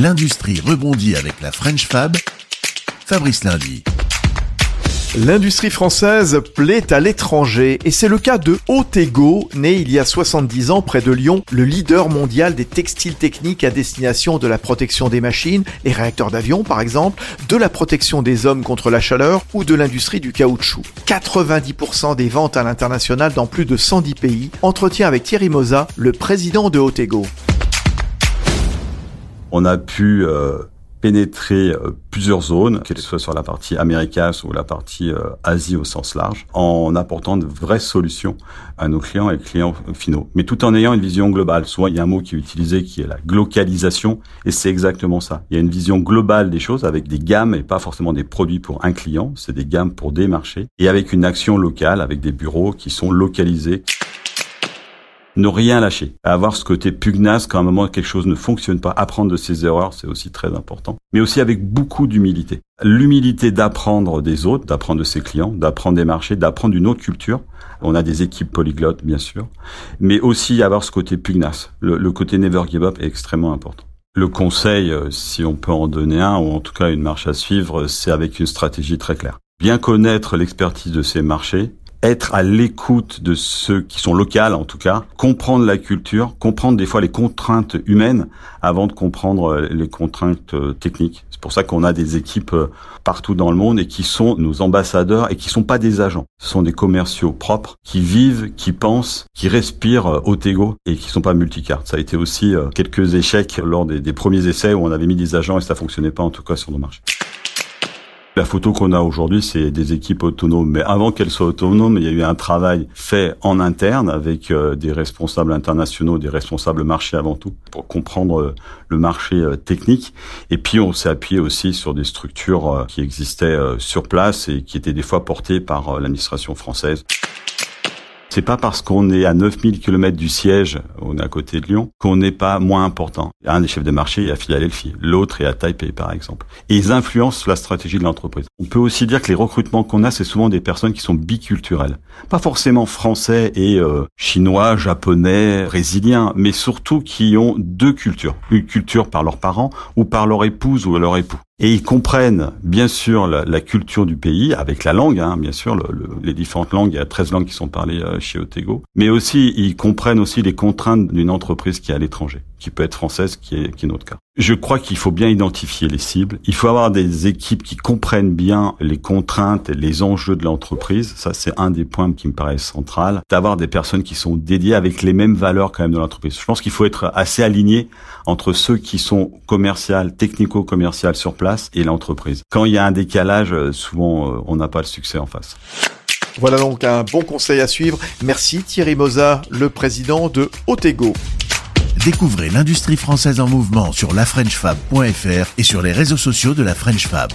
L'industrie rebondit avec la French Fab. Fabrice Lundi. L'industrie française plaît à l'étranger et c'est le cas de Otego, né il y a 70 ans près de Lyon, le leader mondial des textiles techniques à destination de la protection des machines, les réacteurs d'avion par exemple, de la protection des hommes contre la chaleur ou de l'industrie du caoutchouc. 90% des ventes à l'international dans plus de 110 pays. Entretien avec Thierry Moza, le président de Otego. On a pu euh, pénétrer euh, plusieurs zones, qu'elles soient sur la partie américaine ou la partie euh, Asie au sens large, en apportant de vraies solutions à nos clients et clients finaux. Mais tout en ayant une vision globale. Souvent, il y a un mot qui est utilisé qui est la glocalisation, et c'est exactement ça. Il y a une vision globale des choses avec des gammes et pas forcément des produits pour un client, c'est des gammes pour des marchés, et avec une action locale, avec des bureaux qui sont localisés ne rien lâcher, avoir ce côté pugnace quand à un moment quelque chose ne fonctionne pas, apprendre de ses erreurs, c'est aussi très important, mais aussi avec beaucoup d'humilité. L'humilité d'apprendre des autres, d'apprendre de ses clients, d'apprendre des marchés, d'apprendre une autre culture. On a des équipes polyglottes, bien sûr, mais aussi avoir ce côté pugnace. Le, le côté never give up est extrêmement important. Le conseil, euh, si on peut en donner un, ou en tout cas une marche à suivre, c'est avec une stratégie très claire. Bien connaître l'expertise de ces marchés, être à l'écoute de ceux qui sont locales en tout cas, comprendre la culture, comprendre des fois les contraintes humaines avant de comprendre euh, les contraintes euh, techniques. C'est pour ça qu'on a des équipes euh, partout dans le monde et qui sont nos ambassadeurs et qui sont pas des agents. Ce sont des commerciaux propres qui vivent, qui pensent, qui respirent Otego et qui sont pas multicartes. Ça a été aussi quelques échecs lors des, des premiers essais où on avait mis des agents et ça fonctionnait pas en tout cas sur nos marchés. La photo qu'on a aujourd'hui, c'est des équipes autonomes. Mais avant qu'elles soient autonomes, il y a eu un travail fait en interne avec euh, des responsables internationaux, des responsables marché avant tout, pour comprendre euh, le marché euh, technique. Et puis, on s'est appuyé aussi sur des structures qui existaient sur place et qui étaient des fois portées par l'administration française. C'est pas parce qu'on est à 9000 km du siège, on est à côté de Lyon, qu'on n'est pas moins important. Un des chefs de marché est à Philadelphie, l'autre est à Taipei par exemple. Et ils influencent la stratégie de l'entreprise. On peut aussi dire que les recrutements qu'on a, c'est souvent des personnes qui sont biculturelles. Pas forcément français et euh, chinois, japonais, brésiliens, mais surtout qui ont deux cultures. Une culture par leurs parents ou par leur épouse ou leur époux. Et ils comprennent bien sûr la, culture du pays, avec la langue, hein, bien sûr, les différentes langues, il y a 13 langues qui sont parlées euh, chez Otego, mais aussi ils comprennent aussi les contraintes d'une entreprise qui est à l'étranger qui peut être française, qui est, notre cas. Je crois qu'il faut bien identifier les cibles. Il faut avoir des équipes qui comprennent bien les contraintes et les enjeux de l'entreprise. Ça, c'est un des points qui me paraît central. D'avoir des personnes qui sont dédiées avec les mêmes valeurs quand même de l'entreprise. Je pense qu'il faut être assez aligné entre ceux qui sont commercial, technico-commercial sur place et l'entreprise. Quand il y a un décalage, souvent, euh, on n'a pas le succès en face. Voilà donc un bon conseil à suivre. Merci Thierry Moza, le président de Otego. Découvrez l'industrie française en mouvement sur lafrenchfab.fr et sur les réseaux sociaux de la French Fab.